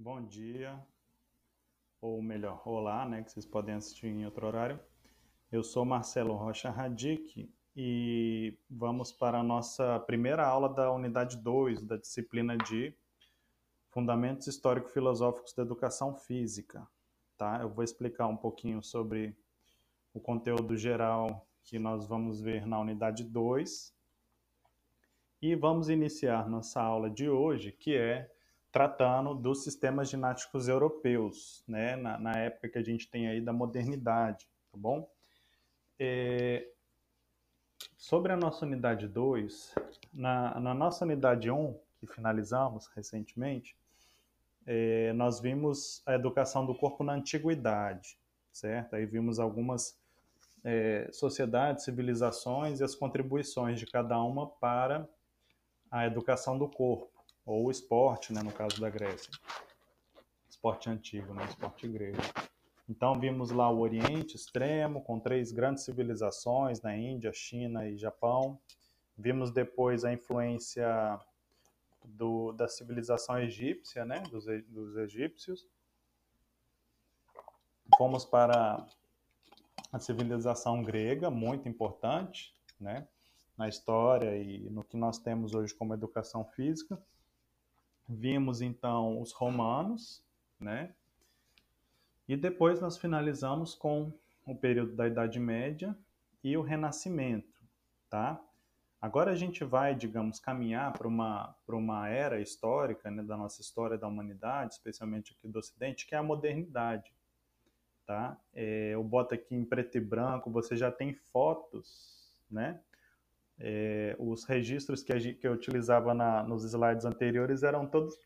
Bom dia, ou melhor, olá, né, que vocês podem assistir em outro horário. Eu sou Marcelo Rocha Radic e vamos para a nossa primeira aula da unidade 2 da disciplina de Fundamentos Histórico-Filosóficos da Educação Física. Tá? Eu vou explicar um pouquinho sobre o conteúdo geral que nós vamos ver na unidade 2 e vamos iniciar nossa aula de hoje, que é tratando dos sistemas ginásticos europeus, né, na, na, época que a gente tem aí da modernidade, tá bom? É, sobre a nossa unidade 2, na, na, nossa unidade 1, um, que finalizamos recentemente, é, nós vimos a educação do corpo na antiguidade, certo? Aí vimos algumas é, sociedades, civilizações e as contribuições de cada uma para a educação do corpo ou esporte, né, no caso da Grécia. Esporte antigo, né, esporte grego. Então vimos lá o Oriente Extremo, com três grandes civilizações, na Índia, China e Japão. Vimos depois a influência do, da civilização egípcia, né, dos, dos egípcios. Fomos para a civilização grega, muito importante, né, na história e no que nós temos hoje como educação física. Vimos então os romanos, né? E depois nós finalizamos com o período da Idade Média e o Renascimento, tá? Agora a gente vai, digamos, caminhar para uma, uma era histórica né, da nossa história da humanidade, especialmente aqui do Ocidente, que é a modernidade. Tá? É, eu boto aqui em preto e branco, você já tem fotos né, é, os registros que, a, que eu utilizava na, nos slides anteriores eram todos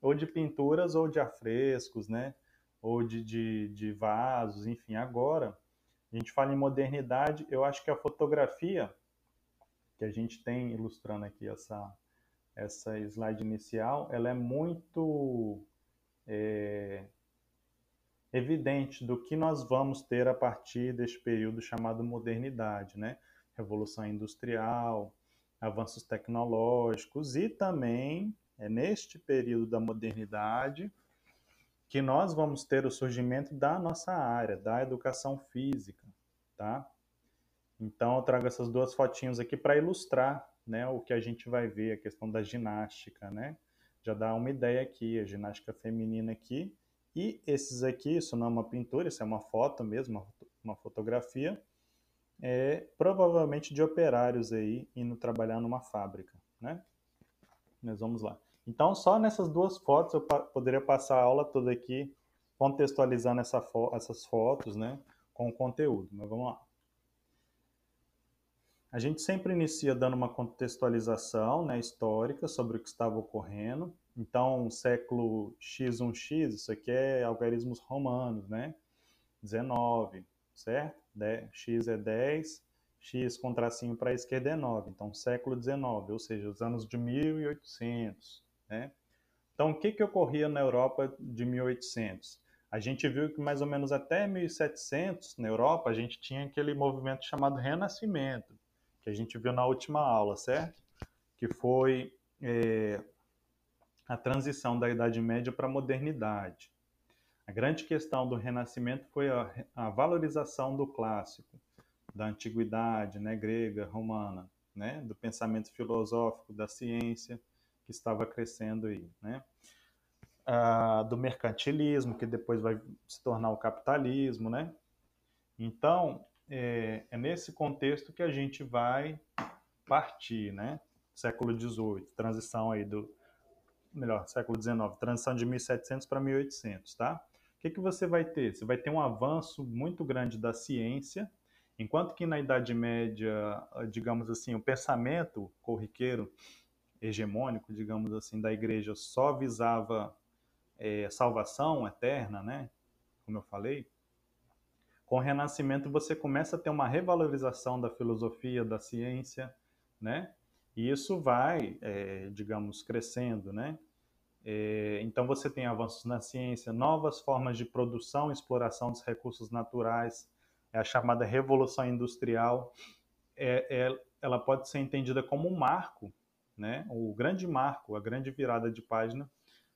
ou de pinturas ou de afrescos, né? Ou de, de, de vasos, enfim. Agora, a gente fala em modernidade, eu acho que a fotografia que a gente tem ilustrando aqui essa, essa slide inicial, ela é muito é, evidente do que nós vamos ter a partir deste período chamado modernidade, né? Revolução Industrial, avanços tecnológicos e também é neste período da modernidade que nós vamos ter o surgimento da nossa área, da educação física, tá? Então eu trago essas duas fotinhos aqui para ilustrar, né, o que a gente vai ver, a questão da ginástica, né? Já dá uma ideia aqui, a ginástica feminina aqui. E esses aqui, isso não é uma pintura, isso é uma foto mesmo, uma fotografia é, provavelmente de operários aí indo trabalhar numa fábrica, né? Mas vamos lá. Então, só nessas duas fotos eu poderia passar a aula toda aqui contextualizando essa fo essas fotos, né, com o conteúdo. Mas vamos lá. A gente sempre inicia dando uma contextualização né, histórica sobre o que estava ocorrendo. Então, século X1X, isso aqui é algarismos romanos, né? 19, certo? x é 10, x com tracinho para a esquerda é 9. Então, século XIX, ou seja, os anos de 1800. Né? Então, o que, que ocorria na Europa de 1800? A gente viu que mais ou menos até 1700, na Europa, a gente tinha aquele movimento chamado Renascimento, que a gente viu na última aula, certo? Que foi é, a transição da Idade Média para a modernidade. A grande questão do Renascimento foi a, a valorização do clássico, da antiguidade né, grega, romana, né, do pensamento filosófico, da ciência que estava crescendo aí, né, ah, do mercantilismo que depois vai se tornar o capitalismo, né. Então é, é nesse contexto que a gente vai partir, né, século XVIII, transição aí do melhor, século XIX, transição de 1700 para 1800, tá? O que, que você vai ter? Você vai ter um avanço muito grande da ciência, enquanto que na Idade Média, digamos assim, o pensamento corriqueiro hegemônico, digamos assim, da igreja só visava é, salvação eterna, né? Como eu falei. Com o Renascimento você começa a ter uma revalorização da filosofia, da ciência, né? E isso vai, é, digamos, crescendo, né? É, então você tem avanços na ciência, novas formas de produção e exploração dos recursos naturais, é a chamada revolução industrial. É, é, ela pode ser entendida como um marco, né? o grande marco, a grande virada de página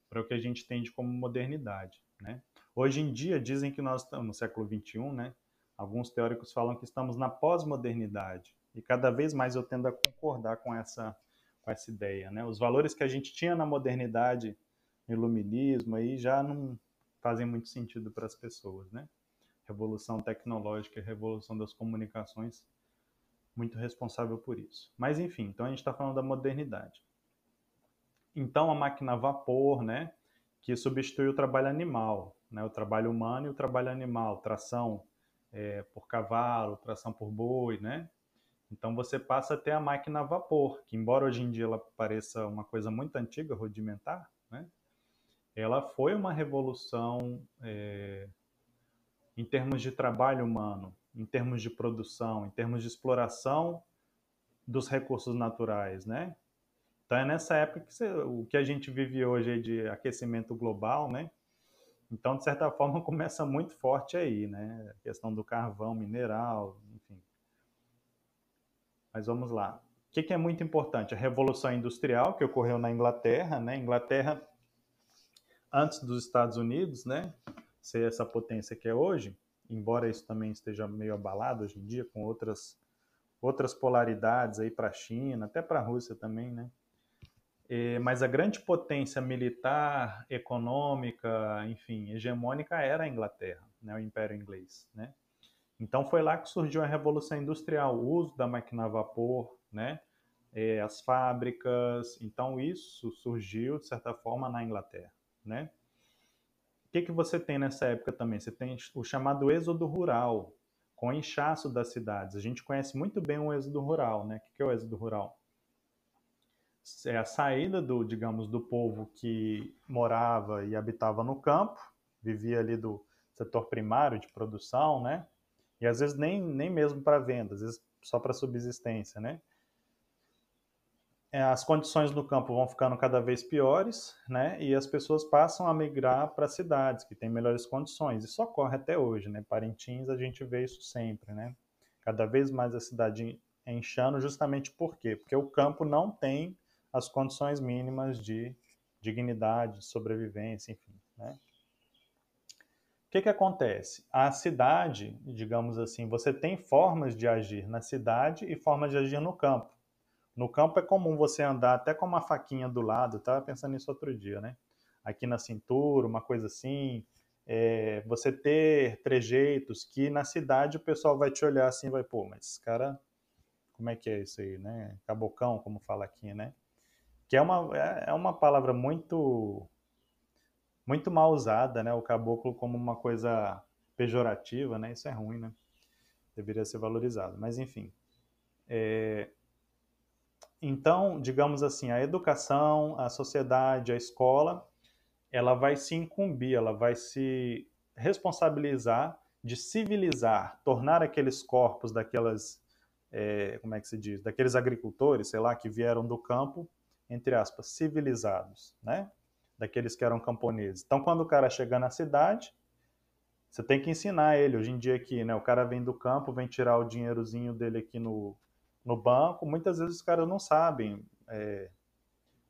para o que a gente entende como modernidade. Né? Hoje em dia, dizem que nós estamos no século XXI, né? alguns teóricos falam que estamos na pós-modernidade, e cada vez mais eu tendo a concordar com essa, com essa ideia. Né? Os valores que a gente tinha na modernidade, no iluminismo, aí já não fazem muito sentido para as pessoas. Né? Revolução tecnológica, revolução das comunicações, muito responsável por isso. Mas enfim, então a gente está falando da modernidade. Então, a máquina a vapor, né, que substitui o trabalho animal, né, o trabalho humano e o trabalho animal, tração é, por cavalo, tração por boi, né? Então você passa a ter a máquina a vapor, que embora hoje em dia ela pareça uma coisa muito antiga, rudimentar, né? Ela foi uma revolução é, em termos de trabalho humano, em termos de produção, em termos de exploração dos recursos naturais, né? Então é nessa época que você, o que a gente vive hoje de aquecimento global, né? Então, de certa forma, começa muito forte aí, né? A questão do carvão, mineral, enfim. Mas vamos lá. O que, que é muito importante? A Revolução Industrial, que ocorreu na Inglaterra, né? Inglaterra, antes dos Estados Unidos, né? Ser essa potência que é hoje, embora isso também esteja meio abalado hoje em dia, com outras, outras polaridades aí para a China, até para a Rússia também, né? É, mas a grande potência militar, econômica, enfim, hegemônica era a Inglaterra, né, o Império Inglês, né? Então foi lá que surgiu a Revolução Industrial, o uso da máquina a vapor, né? É, as fábricas, então isso surgiu de certa forma na Inglaterra, né? O que, que você tem nessa época também? Você tem o chamado êxodo rural, com inchaço das cidades. A gente conhece muito bem o êxodo rural, né? O que é o êxodo rural? é a saída do, digamos, do povo que morava e habitava no campo, vivia ali do setor primário de produção, né? E às vezes nem, nem mesmo para venda, às vezes só para subsistência, né? É, as condições no campo vão ficando cada vez piores, né? E as pessoas passam a migrar para cidades que têm melhores condições. Isso ocorre até hoje, né? Parintins a gente vê isso sempre, né? Cada vez mais a cidade enchendo, justamente por quê? Porque o campo não tem as condições mínimas de dignidade, sobrevivência, enfim. Né? Que, que acontece? A cidade, digamos assim, você tem formas de agir na cidade e formas de agir no campo. No campo é comum você andar até com uma faquinha do lado, estava pensando nisso outro dia, né? Aqui na cintura, uma coisa assim. É, você ter trejeitos que na cidade o pessoal vai te olhar assim, vai, pô, mas esse cara, como é que é isso aí, né? Cabocão, como fala aqui, né? que é uma, é, é uma palavra muito muito mal usada, né? O caboclo como uma coisa pejorativa, né? Isso é ruim, né? Deveria ser valorizado. Mas, enfim. É... Então, digamos assim, a educação, a sociedade, a escola, ela vai se incumbir, ela vai se responsabilizar de civilizar, tornar aqueles corpos daquelas, é, como é que se diz, daqueles agricultores, sei lá, que vieram do campo, entre aspas, civilizados, né? Daqueles que eram camponeses. Então, quando o cara chega na cidade, você tem que ensinar ele. Hoje em dia aqui, né? O cara vem do campo, vem tirar o dinheirozinho dele aqui no, no banco. Muitas vezes os caras não sabem é,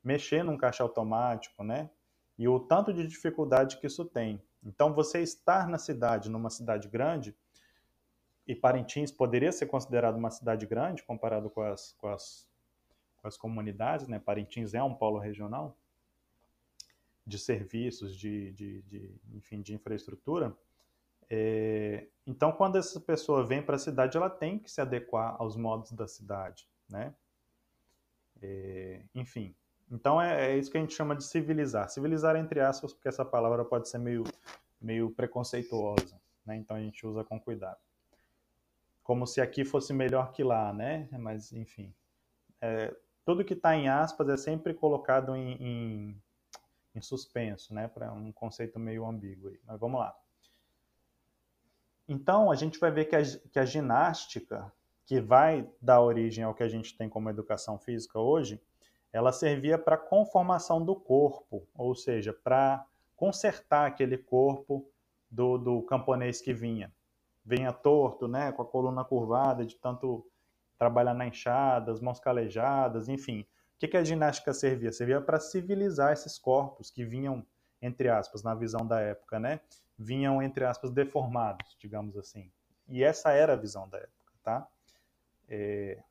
mexer num caixa automático, né? E o tanto de dificuldade que isso tem. Então, você estar na cidade, numa cidade grande, e Parintins poderia ser considerado uma cidade grande comparado com as, com as com as comunidades, né? Parintins é um polo regional de serviços, de, de, de enfim, de infraestrutura. É, então, quando essa pessoa vem para a cidade, ela tem que se adequar aos modos da cidade, né? É, enfim, então é, é, isso que a gente chama de civilizar. Civilizar entre aspas, porque essa palavra pode ser meio, meio preconceituosa, né? Então a gente usa com cuidado. Como se aqui fosse melhor que lá, né? Mas, enfim, é, tudo que está em aspas é sempre colocado em, em, em suspenso, né? Para um conceito meio ambíguo. Aí. Mas vamos lá. Então, a gente vai ver que a, que a ginástica, que vai dar origem ao que a gente tem como educação física hoje, ela servia para conformação do corpo, ou seja, para consertar aquele corpo do, do camponês que vinha. Vinha torto, né, com a coluna curvada, de tanto trabalhar na enxada, as mãos calejadas, enfim, que, que a ginástica servia? Servia para civilizar esses corpos que vinham, entre aspas, na visão da época, né? Vinham, entre aspas, deformados, digamos assim. E essa era a visão da época, tá? É...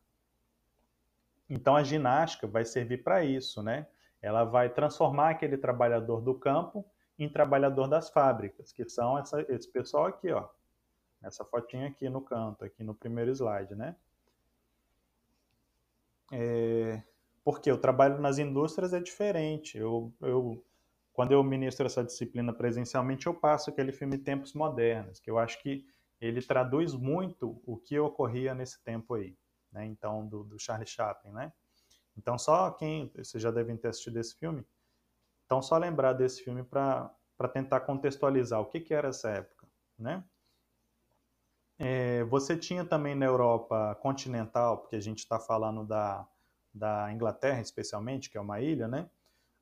Então a ginástica vai servir para isso, né? Ela vai transformar aquele trabalhador do campo em trabalhador das fábricas, que são essa, esse pessoal aqui, ó. Essa fotinha aqui no canto, aqui no primeiro slide, né? É, porque o trabalho nas indústrias é diferente. Eu, eu, quando eu ministro essa disciplina presencialmente, eu passo aquele filme Tempos Modernos, que eu acho que ele traduz muito o que ocorria nesse tempo aí, né? Então, do, do Charlie Chaplin, né? Então, só quem, vocês já devem ter assistido esse filme, então só lembrar desse filme para tentar contextualizar o que, que era essa época, né? É, você tinha também na Europa continental, porque a gente está falando da, da Inglaterra especialmente, que é uma ilha, né?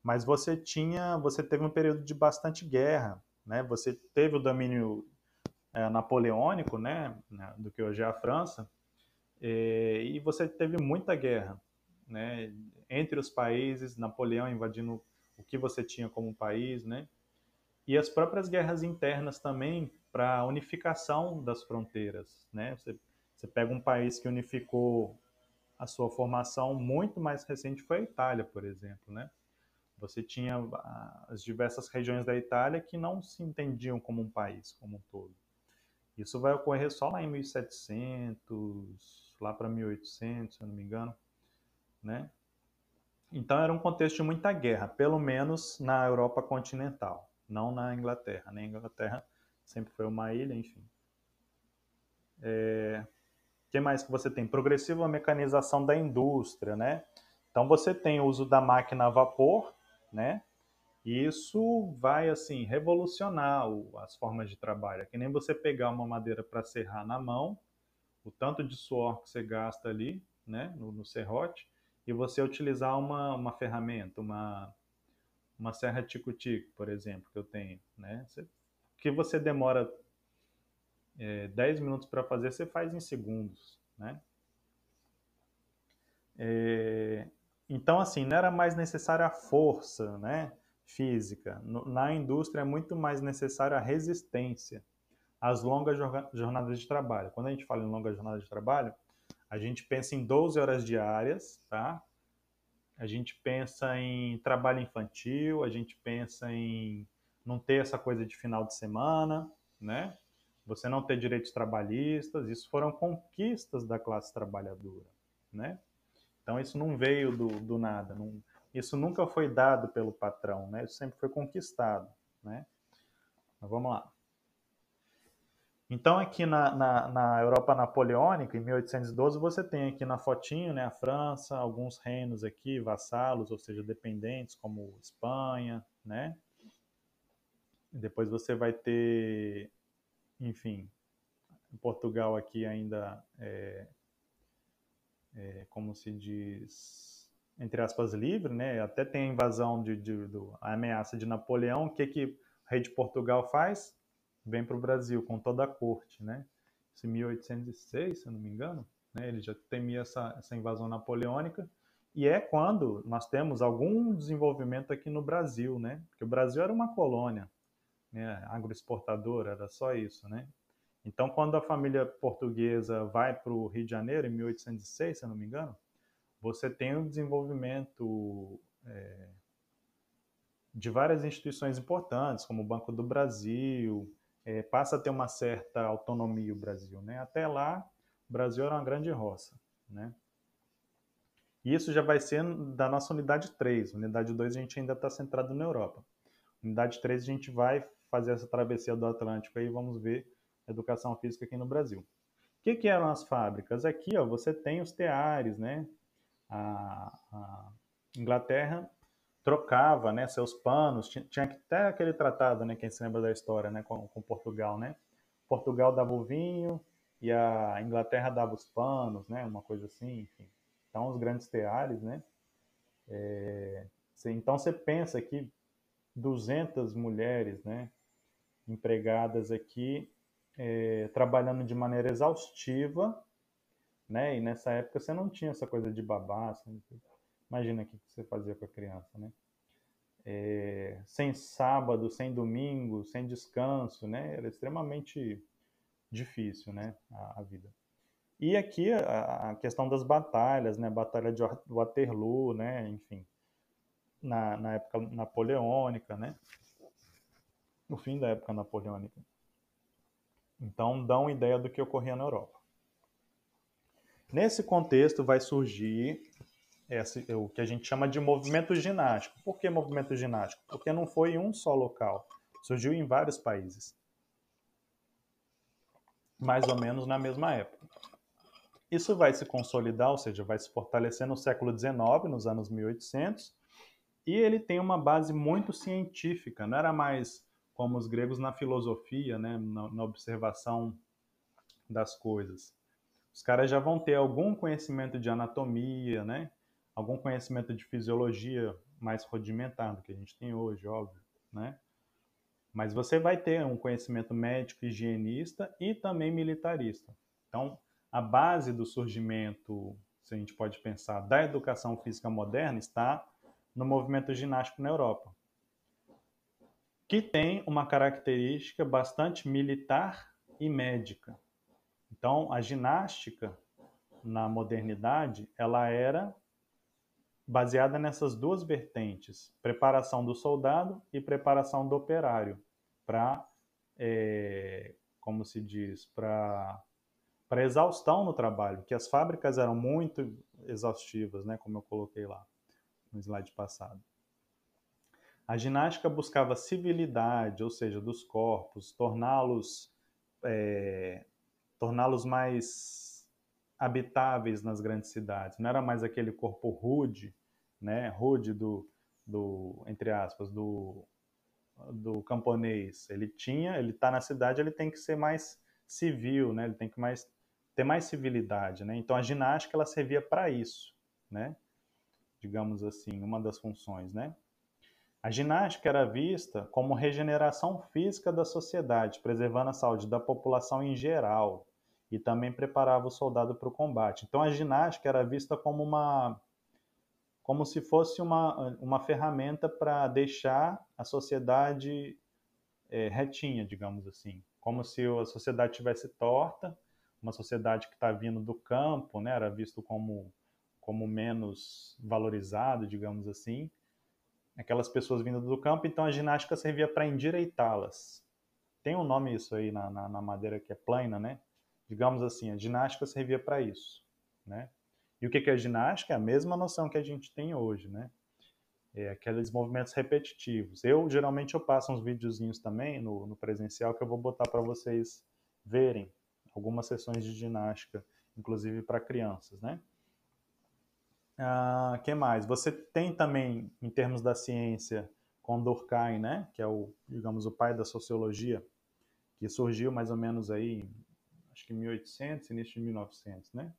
Mas você tinha, você teve um período de bastante guerra, né? Você teve o domínio é, napoleônico, né? Do que hoje é a França, é, e você teve muita guerra, né? Entre os países, Napoleão invadindo o que você tinha como país, né? E as próprias guerras internas também para unificação das fronteiras, né? Você, você pega um país que unificou a sua formação muito mais recente foi a Itália, por exemplo, né? Você tinha as diversas regiões da Itália que não se entendiam como um país como um todo. Isso vai ocorrer só lá em 1700, lá para 1800, se eu não me engano, né? Então era um contexto de muita guerra, pelo menos na Europa continental, não na Inglaterra. Na Inglaterra sempre foi uma ilha, enfim. É... Que mais que você tem? Progressiva mecanização da indústria, né? Então você tem o uso da máquina a vapor, né? E isso vai assim revolucionar as formas de trabalho. É que nem você pegar uma madeira para serrar na mão, o tanto de suor que você gasta ali, né, no, no serrote, e você utilizar uma, uma ferramenta, uma, uma serra tico-tico, por exemplo, que eu tenho, né? Você que você demora é, 10 minutos para fazer, você faz em segundos, né? É, então, assim, não era mais necessária a força, né, física. No, na indústria é muito mais necessária a resistência às longas jornadas de trabalho. Quando a gente fala em longa jornada de trabalho, a gente pensa em 12 horas diárias, tá? A gente pensa em trabalho infantil, a gente pensa em não ter essa coisa de final de semana, né? Você não ter direitos trabalhistas, isso foram conquistas da classe trabalhadora, né? Então isso não veio do, do nada, não, isso nunca foi dado pelo patrão, né? Isso sempre foi conquistado, né? Mas vamos lá. Então aqui na, na, na, Europa napoleônica, em 1812, você tem aqui na fotinho, né, a França, alguns reinos aqui, vassalos, ou seja, dependentes, como Espanha, né? Depois você vai ter, enfim, Portugal aqui ainda é, é, como se diz, entre aspas, livre, né? Até tem a invasão de, de do, a ameaça de Napoleão. O que, que o rei de Portugal faz? Vem para o Brasil com toda a corte, né? Isso em 1806, se eu não me engano, né? Ele já temia essa, essa invasão napoleônica. E é quando nós temos algum desenvolvimento aqui no Brasil, né? Porque o Brasil era uma colônia né, agroexportadora, era só isso, né? Então, quando a família portuguesa vai para o Rio de Janeiro, em 1806, se eu não me engano, você tem um desenvolvimento é, de várias instituições importantes, como o Banco do Brasil, é, passa a ter uma certa autonomia o Brasil, né? Até lá, o Brasil era uma grande roça, né? E isso já vai ser da nossa unidade 3. Unidade 2 a gente ainda está centrado na Europa. Unidade 3 a gente vai fazer essa travessia do Atlântico aí, vamos ver educação física aqui no Brasil. O que, que eram as fábricas? Aqui ó, você tem os teares, né? A, a Inglaterra trocava né, seus panos, tinha, tinha até aquele tratado, né, quem se lembra da história, né, com, com Portugal, né? Portugal dava o vinho e a Inglaterra dava os panos, né, uma coisa assim, enfim. Então, os grandes teares, né? É, então, você pensa que 200 mulheres, né, empregadas aqui, é, trabalhando de maneira exaustiva, né? E nessa época você não tinha essa coisa de babá. Assim, Imagina o que você fazia com a criança, né? É, sem sábado, sem domingo, sem descanso, né? Era extremamente difícil, né? A, a vida. E aqui a, a, questão das batalhas, né? Batalha de Waterloo, né? Enfim, na, na época napoleônica, né? No fim da época napoleônica. Então, dão ideia do que ocorria na Europa. Nesse contexto vai surgir esse, o que a gente chama de movimento ginástico. Por que movimento ginástico? Porque não foi em um só local, surgiu em vários países. Mais ou menos na mesma época. Isso vai se consolidar, ou seja, vai se fortalecer no século XIX, nos anos 1800, e ele tem uma base muito científica, não era mais como os gregos na filosofia, né, na, na observação das coisas os caras já vão ter algum conhecimento de anatomia, né? Algum conhecimento de fisiologia mais rudimentar do que a gente tem hoje, óbvio, né? Mas você vai ter um conhecimento médico, higienista e também militarista. Então, a base do surgimento, se a gente pode pensar, da educação física moderna está no movimento ginástico na Europa, que tem uma característica bastante militar e médica. Então, a ginástica na modernidade, ela era baseada nessas duas vertentes, preparação do soldado e preparação do operário, para, é, como se diz, para para exaustão no trabalho, que as fábricas eram muito exaustivas, né, como eu coloquei lá no slide passado. A ginástica buscava civilidade, ou seja, dos corpos, torná-los é, torná-los mais habitáveis nas grandes cidades. Não era mais aquele corpo rude, né, rude do, do entre aspas, do, do camponês. Ele tinha, ele está na cidade, ele tem que ser mais civil, né? Ele tem que mais ter mais civilidade, né? Então a ginástica ela servia para isso, né? Digamos assim, uma das funções, né? A ginástica era vista como regeneração física da sociedade, preservando a saúde da população em geral, e também preparava o soldado para o combate. Então a ginástica era vista como uma como se fosse uma, uma ferramenta para deixar a sociedade é, retinha, digamos assim, como se a sociedade tivesse torta, uma sociedade que está vindo do campo, né, era visto como como menos valorizado, digamos assim, aquelas pessoas vindo do campo, então a ginástica servia para endireitá-las. Tem um nome isso aí na, na, na madeira que é plana, né? digamos assim, a ginástica servia para isso, né? E o que é a ginástica? É a mesma noção que a gente tem hoje, né? É aqueles movimentos repetitivos. Eu, geralmente, eu passo uns videozinhos também no, no presencial que eu vou botar para vocês verem algumas sessões de ginástica, inclusive para crianças, né? Ah, que mais? Você tem também, em termos da ciência, Durkheim, né? Que é o, digamos, o pai da sociologia, que surgiu mais ou menos aí acho que 1800, início de 1900, né?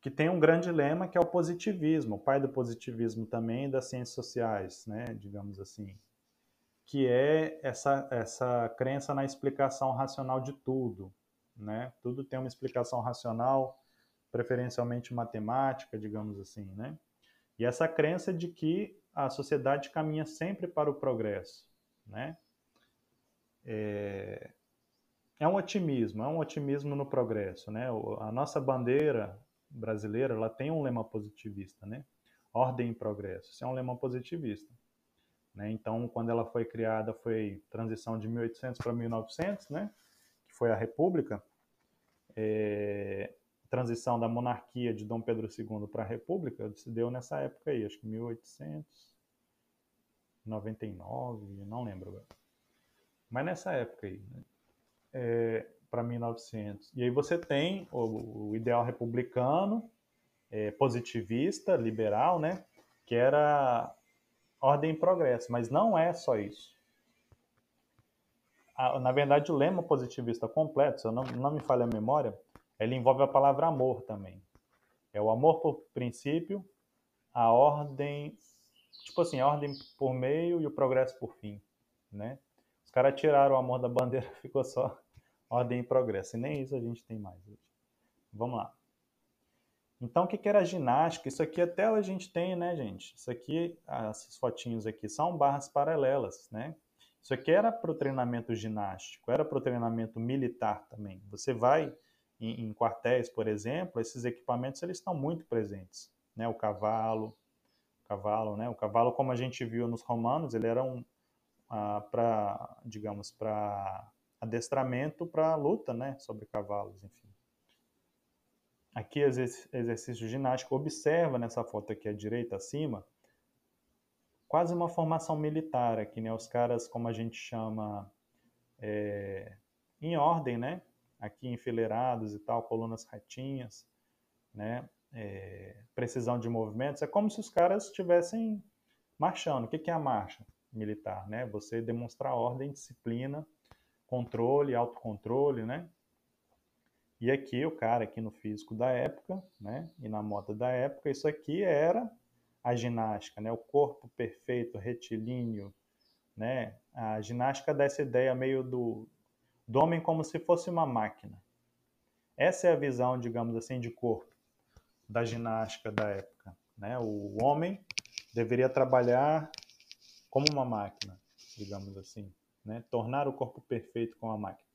Que tem um grande lema que é o positivismo, o pai do positivismo também das ciências sociais, né? Digamos assim, que é essa essa crença na explicação racional de tudo, né? Tudo tem uma explicação racional, preferencialmente matemática, digamos assim, né? E essa crença de que a sociedade caminha sempre para o progresso, né? É, é um otimismo, é um otimismo no progresso, né? A nossa bandeira brasileira, ela tem um lema positivista, né? Ordem e progresso. Isso é um lema positivista. Né? Então, quando ela foi criada, foi transição de 1800 para 1900, né? Que foi a República. É... Transição da monarquia de Dom Pedro II para a República se deu nessa época aí, acho que 1899, não lembro agora. Mas nessa época aí, né? é, para 1900. E aí você tem o, o ideal republicano, é, positivista, liberal, né? Que era ordem e progresso, mas não é só isso. na verdade, o lema positivista completo, se eu não, não me falha a memória, ele envolve a palavra amor também. É o amor por princípio, a ordem, tipo assim, a ordem por meio e o progresso por fim, né? Os caras tiraram o amor da bandeira, ficou só ordem e progresso. E nem isso a gente tem mais hoje. Vamos lá. Então, o que, era ginástica? Isso aqui até a gente tem, né, gente? Isso aqui, essas fotinhos aqui, são barras paralelas, né? Isso aqui era para o treinamento ginástico, era para o treinamento militar também. Você vai em, em, quartéis, por exemplo, esses equipamentos eles estão muito presentes, né? O cavalo, o cavalo, né? O cavalo, como a gente viu nos romanos, ele era um ah, para, digamos, para adestramento para luta, né? Sobre cavalos, enfim. Aqui exercício ginástico. Observa nessa foto aqui à direita acima, quase uma formação militar aqui, né? Os caras, como a gente chama, é, em ordem, né? Aqui enfileirados e tal, colunas retinhas, né? É, precisão de movimentos. É como se os caras estivessem marchando. O que é a marcha militar, né? Você demonstrar ordem, disciplina, controle, autocontrole, né? E aqui o cara aqui no físico da época, né? E na moda da época, isso aqui era a ginástica, né? O corpo perfeito, retilíneo, né? A ginástica dá essa ideia meio do, do homem como se fosse uma máquina. Essa é a visão, digamos assim, de corpo da ginástica da época, né? O homem deveria trabalhar como uma máquina, digamos assim, né? Tornar o corpo perfeito como uma máquina.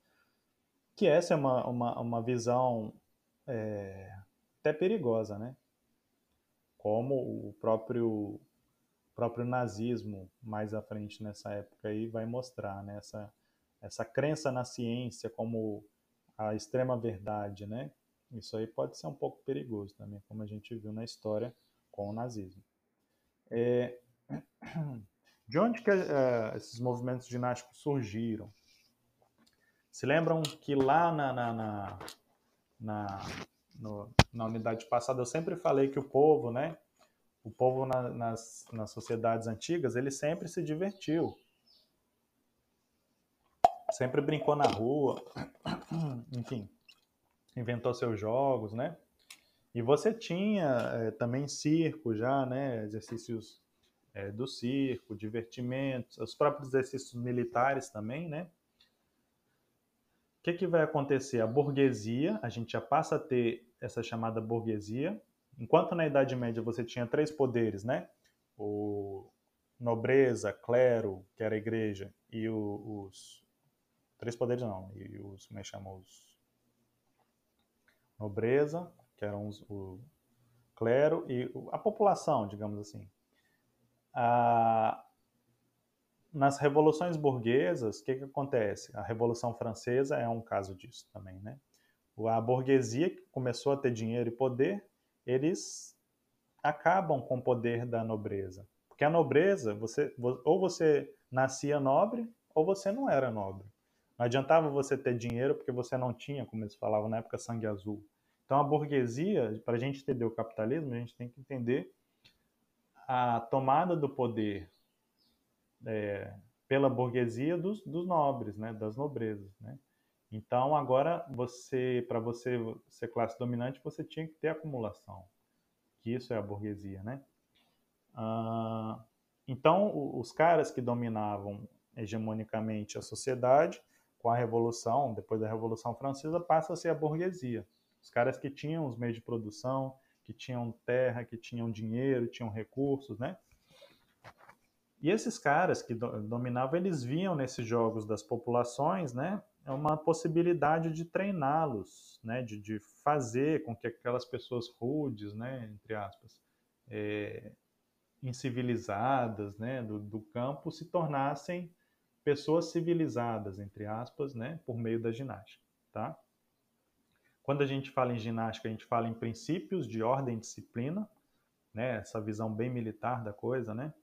Que essa é uma, uma, uma visão é, até perigosa, né? como o próprio próprio nazismo mais à frente nessa época aí vai mostrar né? Essa crença na ciência como a extrema verdade, né? Isso aí pode ser um pouco perigoso também, como a gente viu na história com o nazismo. É... De onde que uh, esses movimentos ginásticos surgiram? Se lembram que lá na, na, na, na no, na unidade passada, eu sempre falei que o povo, né? O povo na, nas, nas sociedades antigas, ele sempre se divertiu. Sempre brincou na rua, enfim, inventou seus jogos, né? E você tinha é, também circo já, né? Exercícios é, do circo, divertimentos, os próprios exercícios militares também, né? que, que vai acontecer? A burguesia, a gente já passa a ter essa chamada burguesia. Enquanto na Idade Média você tinha três poderes, né? O nobreza, clero, que era a igreja, e o, os três poderes não, e os como é os nobreza, que eram os, o clero e a população, digamos assim. A, nas revoluções burguesas, o que, que acontece? A Revolução Francesa é um caso disso também, né? A burguesia que começou a ter dinheiro e poder, eles acabam com o poder da nobreza. Porque a nobreza, você, ou você nascia nobre, ou você não era nobre. Não adiantava você ter dinheiro porque você não tinha, como eles falavam na época, sangue azul. Então a burguesia, para a gente entender o capitalismo, a gente tem que entender a tomada do poder é, pela burguesia dos, dos, nobres, né, das nobrezas, né? Então agora você, para você ser classe dominante, você tinha que ter acumulação, que isso é a burguesia, né? Ah, então os caras que dominavam hegemonicamente a sociedade, com a revolução, depois da revolução francesa, passa a ser a burguesia. Os caras que tinham os meios de produção, que tinham terra, que tinham dinheiro, tinham recursos, né? E esses caras que dominavam, eles viam nesses jogos das populações, né, uma possibilidade de treiná-los, né, de, de, fazer com que aquelas pessoas rudes, né, entre aspas, é, incivilizadas, né, do, do campo, se tornassem pessoas civilizadas, entre aspas, né, por meio da ginástica, tá? Quando a gente fala em ginástica, a gente fala em princípios de ordem e disciplina, né, essa visão bem militar da coisa, né?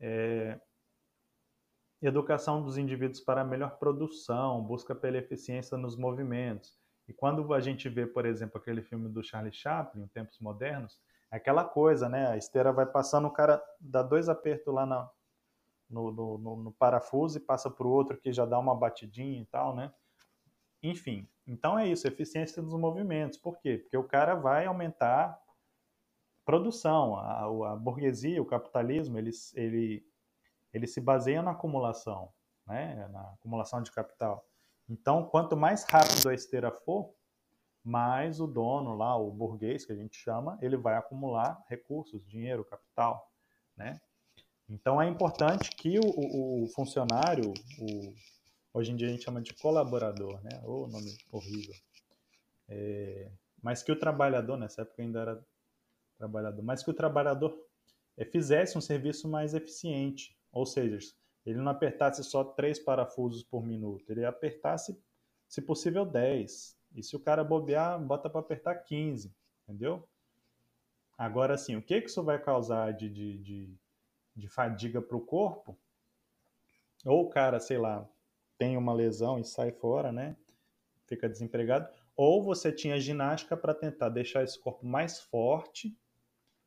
É, educação dos indivíduos para melhor produção, busca pela eficiência nos movimentos. E quando a gente vê, por exemplo, aquele filme do Charlie Chaplin, Tempos Modernos, é aquela coisa, né? A esteira vai passando, o cara dá dois apertos lá na, no, no, no, parafuso e passa para o outro que já dá uma batidinha e tal, né? Enfim, então é isso, eficiência dos movimentos. Por quê? Porque o cara vai aumentar produção. A, a burguesia, o capitalismo, ele, ele, ele se baseia na acumulação, né? na acumulação de capital. Então, quanto mais rápido a esteira for, mais o dono lá, o burguês que a gente chama, ele vai acumular recursos, dinheiro, capital, né? Então é importante que o, o, funcionário, o, hoje em dia a gente chama de colaborador, né? O nome horrível. É, mas que o trabalhador, nessa época ainda era trabalhador, mas que o trabalhador é, fizesse um serviço mais eficiente, ou seja, ele não apertasse só três parafusos por minuto, ele apertasse, se possível, 10. E se o cara bobear, bota para apertar 15, entendeu? Agora, assim, o que, que isso vai causar de, de, de, de fadiga para o corpo? Ou o cara, sei lá, tem uma lesão e sai fora, né? Fica desempregado. Ou você tinha ginástica para tentar deixar esse corpo mais forte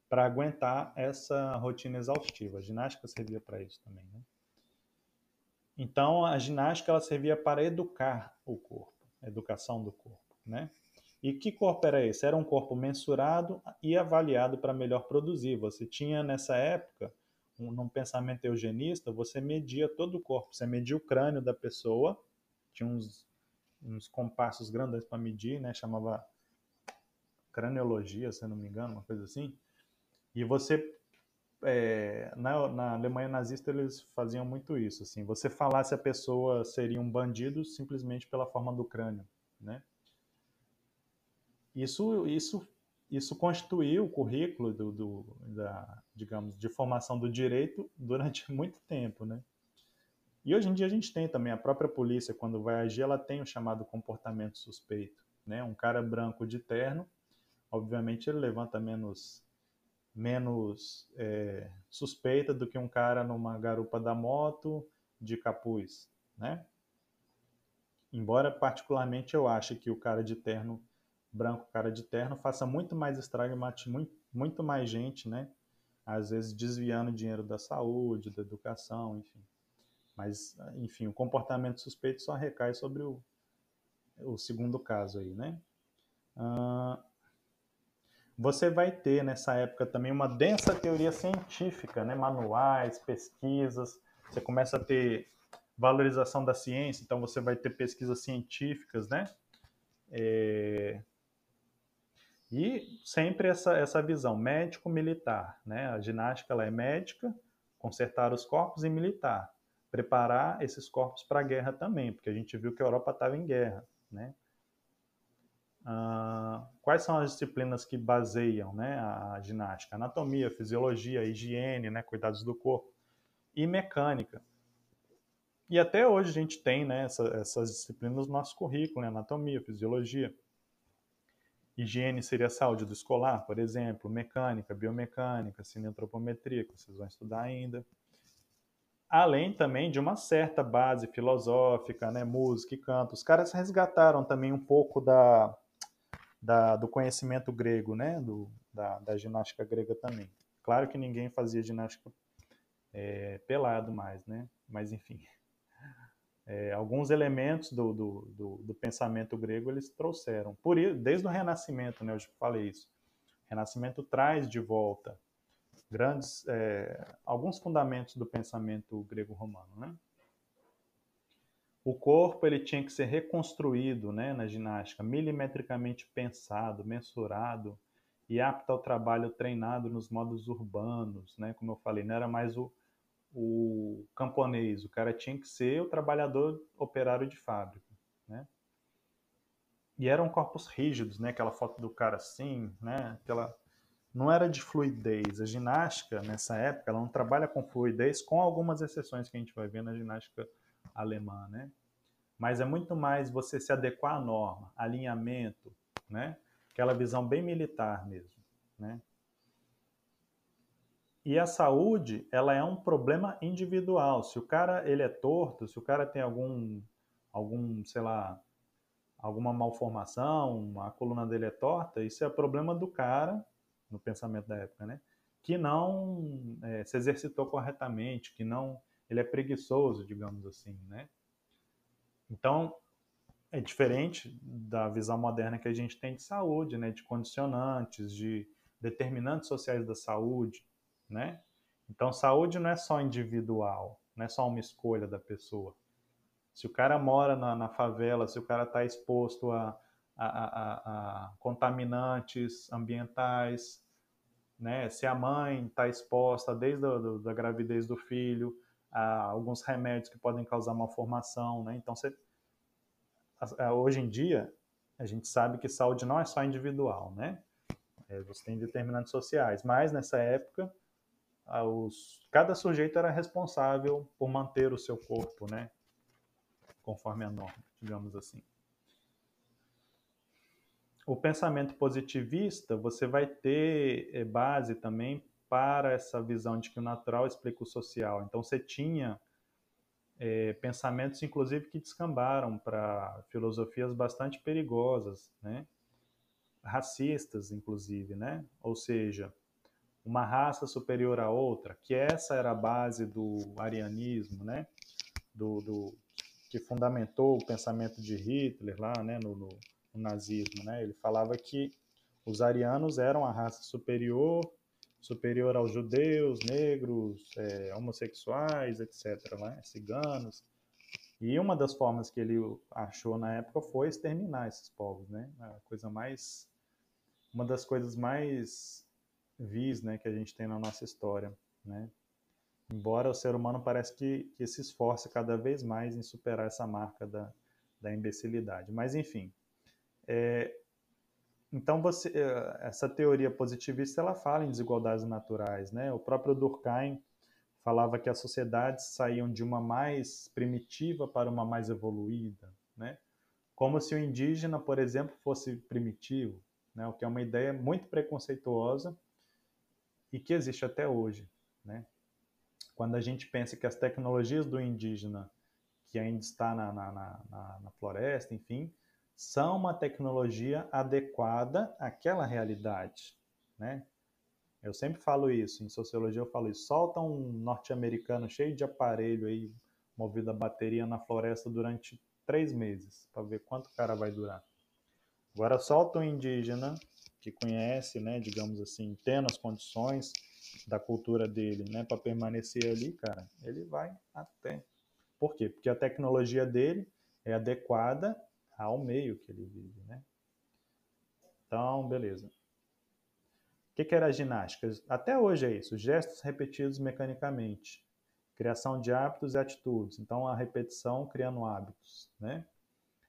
para aguentar essa rotina exaustiva. A ginástica servia para isso também, né? Então, a ginástica ela servia para educar o corpo, educação do corpo, né? E que corpo era esse? Era um corpo mensurado e avaliado para melhor produzir. Você tinha nessa época, um, num pensamento eugenista, você media todo o corpo. Você media o crânio da pessoa, tinha uns, uns compassos grandes para medir, né? Chamava craniologia, se não me engano, uma coisa assim. E você é, na, na, Alemanha nazista eles faziam muito isso, assim, você falar se a pessoa seria um bandido simplesmente pela forma do crânio, né? Isso, isso, isso constituiu o currículo do, do, da, digamos, de formação do direito durante muito tempo, né? E hoje em dia a gente tem também a própria polícia quando vai agir, ela tem o chamado comportamento suspeito, né? Um cara branco de terno, obviamente ele levanta menos menos é, suspeita do que um cara numa garupa da moto de capuz, né? Embora particularmente eu ache que o cara de terno branco, cara de terno, faça muito mais estrago e mate muito, muito mais gente, né? Às vezes desviando dinheiro da saúde, da educação, enfim. Mas, enfim, o comportamento suspeito só recai sobre o, o segundo caso aí, né? Uh, você vai ter nessa época também uma densa teoria científica, né? manuais, pesquisas. Você começa a ter valorização da ciência, então você vai ter pesquisas científicas, né? É... E sempre essa, essa visão médico-militar, né? A ginástica ela é médica, consertar os corpos e militar, preparar esses corpos para a guerra também, porque a gente viu que a Europa estava em guerra, né? Uh, quais são as disciplinas que baseiam né, a ginástica? Anatomia, fisiologia, higiene, né, cuidados do corpo e mecânica. E até hoje a gente tem né, essa, essas disciplinas no nosso currículo, né, anatomia, fisiologia. Higiene seria saúde do escolar, por exemplo, mecânica, biomecânica, cineantropometria, que vocês vão estudar ainda. Além também de uma certa base filosófica, né, música e canto. Os caras resgataram também um pouco da, da, do conhecimento grego, né? Do, da, da, ginástica grega também. Claro que ninguém fazia ginástica é, pelado mais, né? Mas enfim, é, alguns elementos do, do, do, do, pensamento grego eles trouxeram. Por isso, desde o Renascimento, né? Eu já falei isso. O Renascimento traz de volta grandes, é, alguns fundamentos do pensamento grego-romano, né? o corpo ele tinha que ser reconstruído né, na ginástica, milimetricamente pensado, mensurado e apto ao trabalho treinado nos modos urbanos, né? Como eu falei, não era mais o, o camponês, o cara tinha que ser o trabalhador operário de fábrica, né? E eram corpos rígidos, né? Aquela foto do cara assim, né? Aquela não era de fluidez. A ginástica nessa época, ela não trabalha com fluidez, com algumas exceções que a gente vai ver na ginástica alemã, né? Mas é muito mais você se adequar à norma, alinhamento, né? Aquela visão bem militar mesmo, né? E a saúde, ela é um problema individual. Se o cara ele é torto, se o cara tem algum algum, sei lá, alguma malformação, a coluna dele é torta, isso é problema do cara, no pensamento da época, né? Que não é, se exercitou corretamente, que não ele é preguiçoso, digamos assim, né? Então, é diferente da visão moderna que a gente tem de saúde, né? De condicionantes, de determinantes sociais da saúde, né? Então, saúde não é só individual, não é só uma escolha da pessoa. Se o cara mora na, na favela, se o cara está exposto a, a, a, a contaminantes ambientais, né? Se a mãe está exposta desde a da gravidez do filho a alguns remédios que podem causar malformação, né? Então, você, hoje em dia, a gente sabe que saúde não é só individual, né? É, você tem determinantes sociais, mas nessa época, os, cada sujeito era responsável por manter o seu corpo, né? Conforme a norma, digamos assim o pensamento positivista, você vai ter eh, base também para essa visão de que o natural explica o social. Então, você tinha é, pensamentos, inclusive, que descambaram para filosofias bastante perigosas, né? racistas, inclusive, né? ou seja, uma raça superior à outra, que essa era a base do arianismo, né? do, do que fundamentou o pensamento de Hitler lá né? no, no o nazismo, né? Ele falava que os arianos eram a raça superior, superior aos judeus, negros, é, homossexuais, etc., né? ciganos. E uma das formas que ele achou na época foi exterminar esses povos, né? A coisa mais, uma das coisas mais vis, né, que a gente tem na nossa história, né? Embora o ser humano parece que, que se esforce cada vez mais em superar essa marca da, da imbecilidade. Mas enfim, é, então, você, é, essa teoria positivista ela fala em desigualdades naturais. Né? O próprio Durkheim falava que as sociedades saíam de uma mais primitiva para uma mais evoluída, né? como se o indígena, por exemplo, fosse primitivo, né? o que é uma ideia muito preconceituosa e que existe até hoje. Né? Quando a gente pensa que as tecnologias do indígena, que ainda está na, na, na, na floresta, enfim, são uma tecnologia adequada àquela realidade, né? Eu sempre falo isso, em sociologia eu falo isso. Solta um norte-americano cheio de aparelho aí, movido a bateria na floresta durante três meses, para ver quanto o cara vai durar. Agora solta um indígena que conhece, né, digamos assim, tendo as condições da cultura dele, né, para permanecer ali, cara, ele vai até. Por quê? Porque a tecnologia dele é adequada ao meio que ele vive, né? Então, beleza. O que, que era a ginástica? Até hoje é isso, gestos repetidos mecanicamente, criação de hábitos e atitudes. Então, a repetição criando hábitos, né?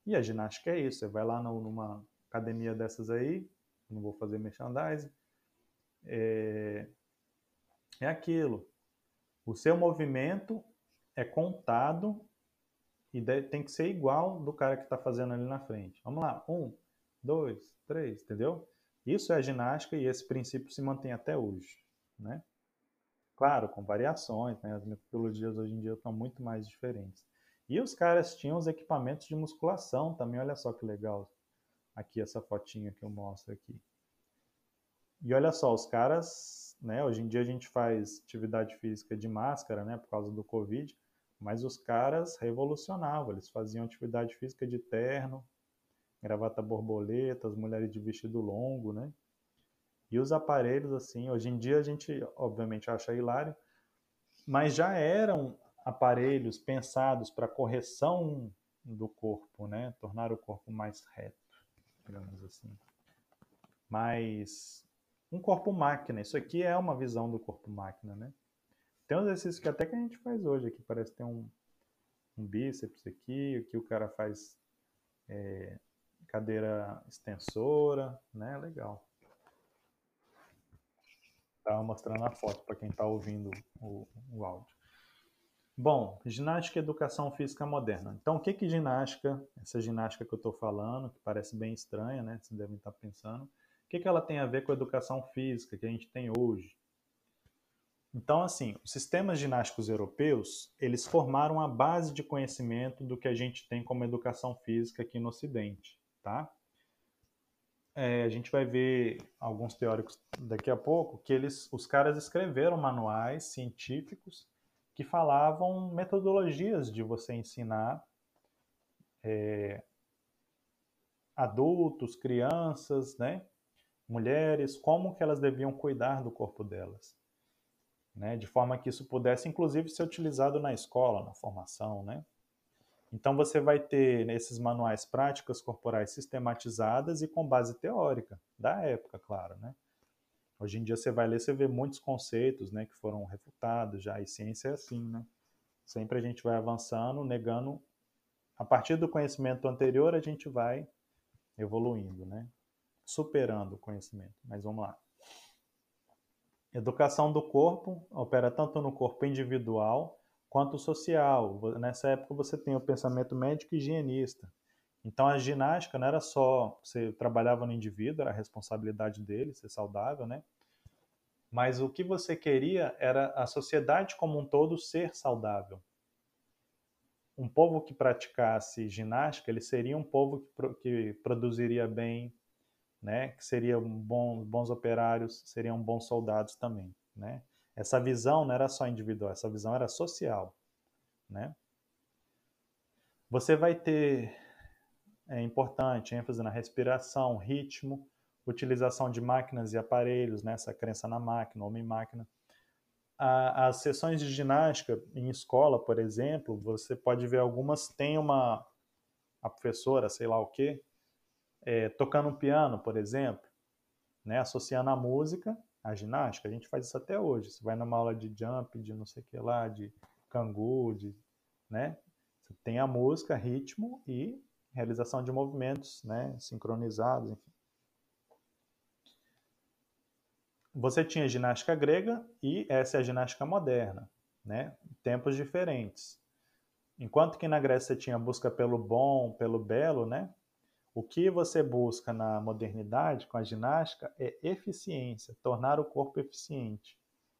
E a ginástica é isso, você vai lá numa academia dessas aí, não vou fazer merchandising, é, é aquilo. O seu movimento é contado e tem que ser igual do cara que está fazendo ali na frente. Vamos lá, um, dois, três, entendeu? Isso é a ginástica e esse princípio se mantém até hoje, né? Claro, com variações, né? As metodologias hoje em dia estão muito mais diferentes. E os caras tinham os equipamentos de musculação também, olha só que legal. Aqui essa fotinha que eu mostro aqui. E olha só, os caras, né, hoje em dia a gente faz atividade física de máscara, né, por causa do Covid, mas os caras revolucionavam, eles faziam atividade física de terno, gravata borboleta, as mulheres de vestido longo, né? E os aparelhos, assim, hoje em dia a gente, obviamente, acha hilário, mas já eram aparelhos pensados para correção do corpo, né? Tornar o corpo mais reto, digamos assim. Mas um corpo máquina, isso aqui é uma visão do corpo máquina, né? Tem um exercício que até que a gente faz hoje aqui, parece ter um, um bíceps aqui, que o cara faz é, cadeira extensora, né? Legal. Estava mostrando a foto para quem está ouvindo o, o áudio. Bom, ginástica e educação física moderna. Então, o que que ginástica, essa ginástica que eu estou falando, que parece bem estranha, né? Vocês devem estar tá pensando. O que, que ela tem a ver com a educação física que a gente tem hoje? Então, assim, os sistemas ginásticos europeus, eles formaram a base de conhecimento do que a gente tem como educação física aqui no Ocidente, tá? É, a gente vai ver alguns teóricos daqui a pouco que eles, os caras escreveram manuais científicos que falavam metodologias de você ensinar é, adultos, crianças, né, mulheres, como que elas deviam cuidar do corpo delas né, de forma que isso pudesse, inclusive, ser utilizado na escola, na formação, né? Então você vai ter nesses manuais práticas corporais sistematizadas e com base teórica da época, claro, né? Hoje em dia você vai ler, você vê muitos conceitos, né, que foram refutados já, e ciência é assim, né? Sempre a gente vai avançando, negando a partir do conhecimento anterior a gente vai evoluindo, né? Superando o conhecimento. Mas vamos lá. Educação do corpo opera tanto no corpo individual quanto social. Nessa época você tem o pensamento médico higienista. Então a ginástica não era só você trabalhava no indivíduo, era a responsabilidade dele ser saudável, né? Mas o que você queria era a sociedade como um todo ser saudável. Um povo que praticasse ginástica, ele seria um povo que, que produziria bem, né? Que seriam bons, bons operários, seriam bons soldados também, né? Essa visão não era só individual, essa visão era social, né? Você vai ter é importante ênfase na respiração, ritmo, utilização de máquinas e aparelhos, né? essa crença na máquina, homem-máquina. As sessões de ginástica em escola, por exemplo, você pode ver algumas tem uma a professora, sei lá o quê, é, tocando um piano, por exemplo, né, associando a música à ginástica. A gente faz isso até hoje. Você vai numa aula de jump, de não sei o que lá, de cangu, de, né? Você tem a música, ritmo e realização de movimentos, né, sincronizados, enfim. Você tinha ginástica grega e essa é a ginástica moderna, né? Tempos diferentes. Enquanto que na Grécia tinha busca pelo bom, pelo belo, né? O que você busca na modernidade com a ginástica é eficiência, tornar o corpo eficiente,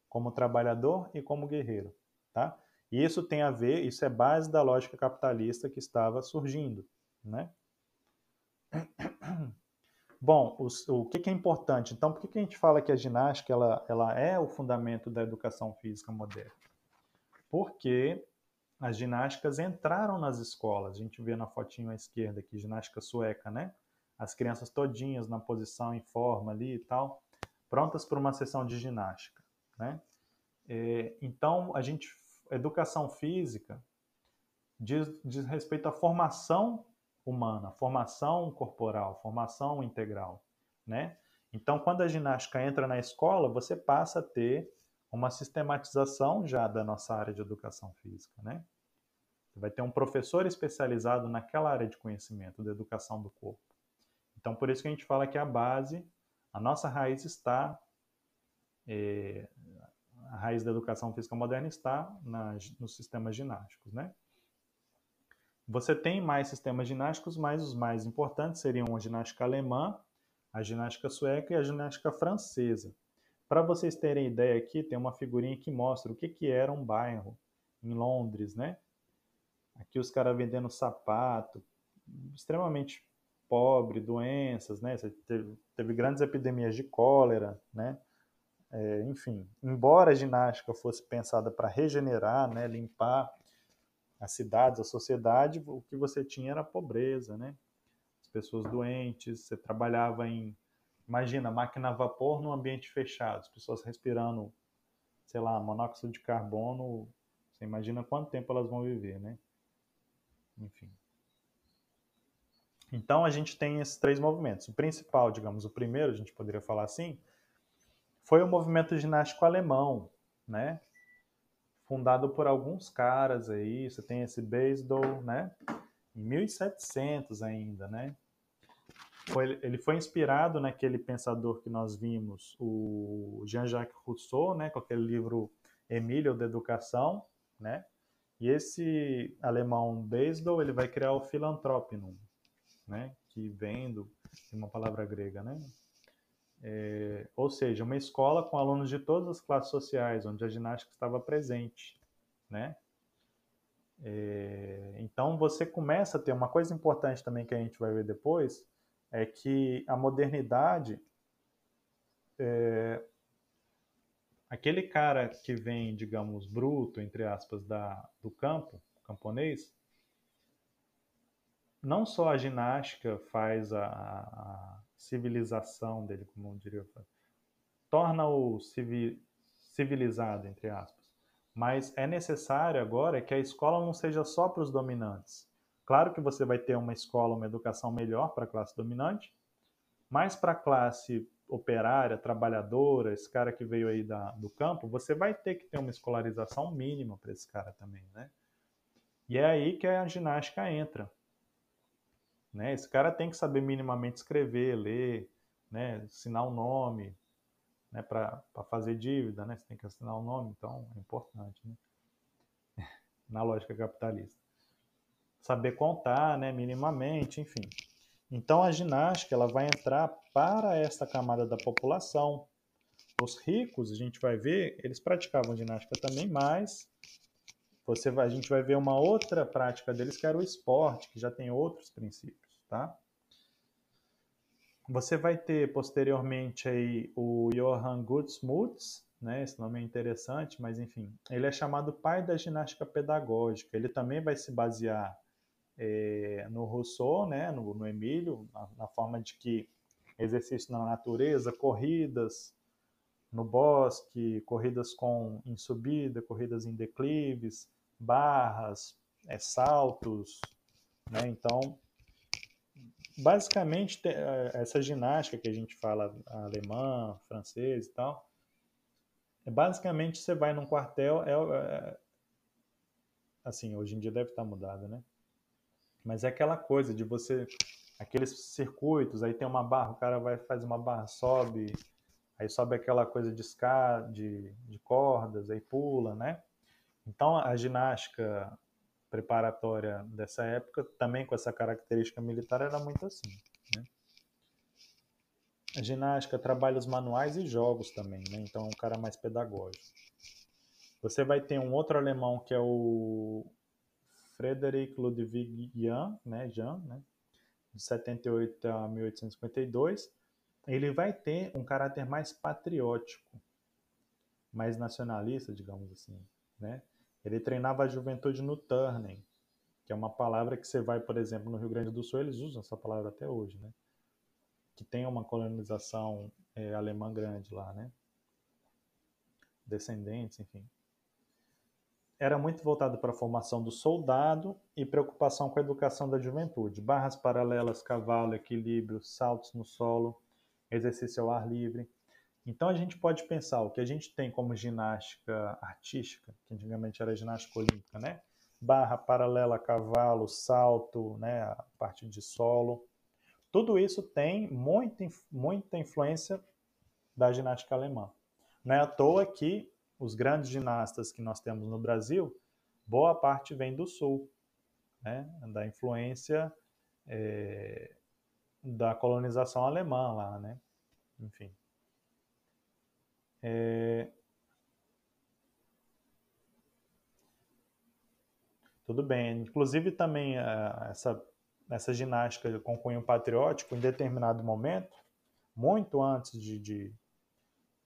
como trabalhador e como guerreiro, tá? E isso tem a ver, isso é base da lógica capitalista que estava surgindo, né? Bom, os, o que, que, é importante? Então, por que, que, a gente fala que a ginástica ela, ela é o fundamento da educação física moderna? Porque as ginásticas entraram nas escolas. A gente vê na fotinho à esquerda aqui, ginástica sueca, né? As crianças todinhas na posição em forma ali e tal, prontas para uma sessão de ginástica, né? É, então, a gente, educação física diz, diz respeito à formação humana, formação corporal, formação integral, né? Então, quando a ginástica entra na escola, você passa a ter uma sistematização já da nossa área de educação física, né? Você vai ter um professor especializado naquela área de conhecimento da educação do corpo. Então, por isso que a gente fala que a base, a nossa raiz está, é, a raiz da educação física moderna está nos sistemas ginásticos, né? Você tem mais sistemas ginásticos, mas os mais importantes seriam a ginástica alemã, a ginástica sueca e a ginástica francesa. Para vocês terem ideia aqui, tem uma figurinha que mostra o que, que era um bairro em Londres, né? Aqui os caras vendendo sapato, extremamente pobre, doenças, né? Teve, teve grandes epidemias de cólera, né? É, enfim, embora a ginástica fosse pensada para regenerar, né, limpar as cidades, a sociedade, o que você tinha era pobreza, né? As pessoas doentes, você trabalhava em Imagina, máquina a vapor num ambiente fechado, as pessoas respirando, sei lá, monóxido de carbono, você imagina quanto tempo elas vão viver, né? Enfim. Então a gente tem esses três movimentos. O principal, digamos, o primeiro, a gente poderia falar assim, foi o movimento ginástico alemão, né? Fundado por alguns caras aí, você tem esse Beisdol, né? Em 1700 ainda, né? foi, ele foi inspirado naquele pensador que nós vimos, o Jean-Jacques Rousseau, né, com aquele livro Emílio da Educação, né? E esse alemão Beisdol, ele vai criar o Philanthropinum, né? Que vem do, uma palavra grega, né? É, ou seja, uma escola com alunos de todas as classes sociais, onde a ginástica estava presente, né? É, então você começa a ter uma coisa importante também que a gente vai ver depois, é que a modernidade é, aquele cara que vem, digamos, bruto, entre aspas, da, do campo, camponês, não só a ginástica faz a, a civilização dele, como eu diria, torna-o civil, civilizado, entre aspas. Mas é necessário agora que a escola não seja só para os dominantes, Claro que você vai ter uma escola, uma educação melhor para a classe dominante, mas para a classe operária, trabalhadora, esse cara que veio aí da, do campo, você vai ter que ter uma escolarização mínima para esse cara também, né? E é aí que a ginástica entra. Né? Esse cara tem que saber minimamente escrever, ler, né? assinar o um nome, né? para fazer dívida, né? você tem que assinar o um nome, então é importante. Né? Na lógica capitalista. Saber contar, né? minimamente, enfim. Então a ginástica ela vai entrar para esta camada da população. Os ricos, a gente vai ver, eles praticavam ginástica também, mas você vai, a gente vai ver uma outra prática deles que era o esporte, que já tem outros princípios, tá? Você vai ter posteriormente aí o Johann Gutsmuth, né? Esse nome é interessante, mas enfim, ele é chamado pai da ginástica pedagógica. Ele também vai se basear é, no Rousseau, né, no, no Emílio, na, na, forma de que exercício na natureza, corridas no bosque, corridas com em subida, corridas em declives, barras, é, saltos, né? Então, basicamente é, essa ginástica que a gente fala alemã, francês e tal, é basicamente você vai num quartel, é, é assim, hoje em dia deve estar mudado, né? Mas é aquela coisa de você. Aqueles circuitos, aí tem uma barra, o cara vai faz uma barra, sobe, aí sobe aquela coisa de escada, de, de cordas, aí pula, né? Então a ginástica preparatória dessa época, também com essa característica militar, era muito assim. Né? A ginástica, trabalhos manuais e jogos também, né? então é um cara mais pedagógico. Você vai ter um outro alemão que é o Frederic Ludwig Jan, né, Jan, né, de 78 a 1852, ele vai ter um caráter mais patriótico, mais nacionalista, digamos assim, né? Ele treinava a juventude no Turnen, que é uma palavra que você vai, por exemplo, no Rio Grande do Sul, eles usam essa palavra até hoje, né? Que tem uma colonização é, alemã grande lá, né? Descendentes, enfim era muito voltado para a formação do soldado e preocupação com a educação da juventude. Barras paralelas, cavalo, equilíbrio, saltos no solo, exercício ao ar livre. Então a gente pode pensar o que a gente tem como ginástica artística, que antigamente era ginástica olímpica, né? Barra paralela, cavalo, salto, né? A parte de solo. Tudo isso tem muita, muita influência da ginástica alemã. Não é à toa que os grandes ginastas que nós temos no Brasil, boa parte vem do Sul, né? da influência é, da colonização alemã lá, né? Enfim. É... Tudo bem. Inclusive também uh, essa, essa ginástica com cunho patriótico, em determinado momento, muito antes de, de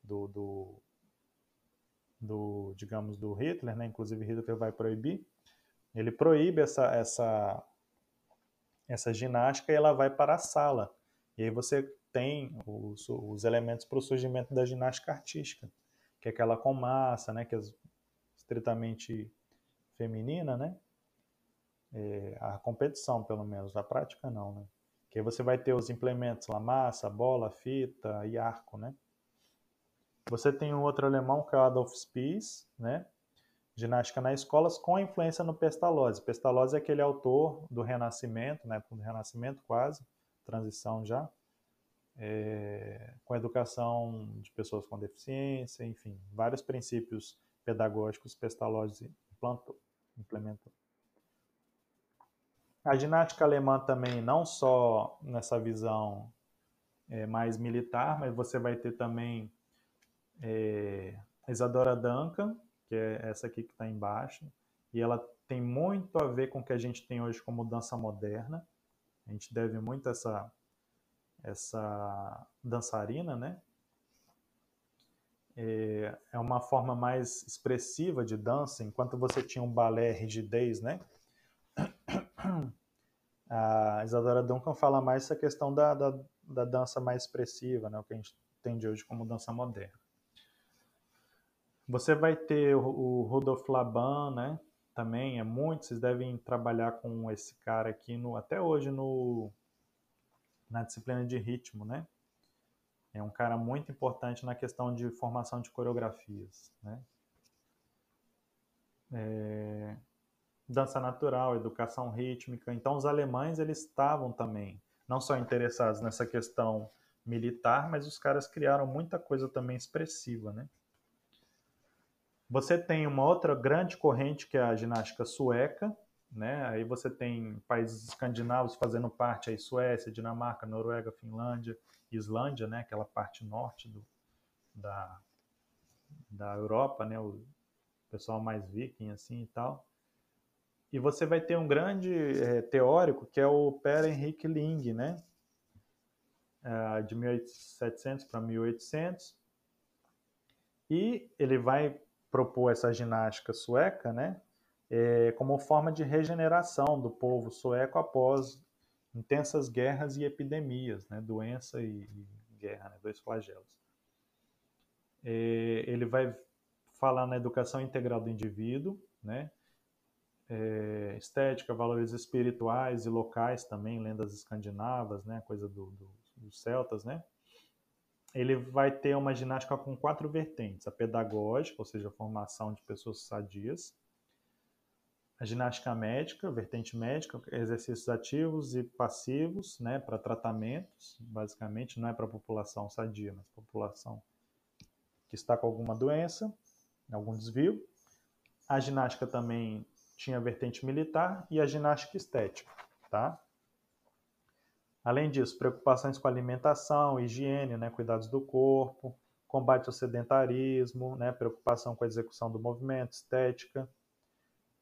do, do do, digamos, do Hitler, né? Inclusive Hitler vai proibir. Ele proíbe essa essa essa ginástica e ela vai para a sala. E aí você tem os, os elementos para o surgimento da ginástica artística, que é aquela com massa, né? Que é estritamente feminina, né? É, a competição, pelo menos, a prática não, né? Que aí você vai ter os implementos lá, massa, bola, fita e arco, né? Você tem um outro alemão que é o Adolf Spies, né? Ginástica nas escolas com influência no Pestalozzi. Pestalozzi é aquele autor do Renascimento, né? Do Renascimento quase, transição já, é, com educação de pessoas com deficiência, enfim, vários princípios pedagógicos Pestalozzi implantou, implementou. A ginástica alemã também, não só nessa visão é, mais militar, mas você vai ter também é, Isadora Duncan, que é essa aqui que está embaixo, e ela tem muito a ver com o que a gente tem hoje como dança moderna. A gente deve muito a essa, essa dançarina, né? É, é uma forma mais expressiva de dança, enquanto você tinha um balé rigidez, né? A Isadora Duncan fala mais essa questão da, da, da dança mais expressiva, né? O que a gente entende hoje como dança moderna. Você vai ter o, o Rudolf Laban, né? também é muito, vocês devem trabalhar com esse cara aqui no até hoje no na disciplina de ritmo, né? É um cara muito importante na questão de formação de coreografias, né? É, dança natural, educação rítmica. Então, os alemães eles estavam também não só interessados nessa questão militar, mas os caras criaram muita coisa também expressiva, né? Você tem uma outra grande corrente que é a ginástica sueca, né? Aí você tem países escandinavos fazendo parte aí Suécia, Dinamarca, Noruega, Finlândia, Islândia, né? Aquela parte norte do, da, da Europa, né? O pessoal mais viking assim e tal. E você vai ter um grande é, teórico que é o Per Henrik Ling, né? É, de 1700 para 1800. E ele vai propor essa ginástica sueca, né? É, como forma de regeneração do povo sueco após intensas guerras e epidemias, né? Doença e, e guerra, né? dois flagelos. É, ele vai falar na educação integral do indivíduo, né? é, estética, valores espirituais e locais também, lendas escandinavas, né, coisa do, do, dos celtas, né? Ele vai ter uma ginástica com quatro vertentes: a pedagógica, ou seja, a formação de pessoas sadias, a ginástica médica, vertente médica, exercícios ativos e passivos, né, para tratamentos, basicamente, não é para população sadia, mas população que está com alguma doença, algum desvio. A ginástica também tinha vertente militar e a ginástica estética, tá? Além disso, preocupações com alimentação, higiene, né, cuidados do corpo, combate ao sedentarismo, né, preocupação com a execução do movimento, estética,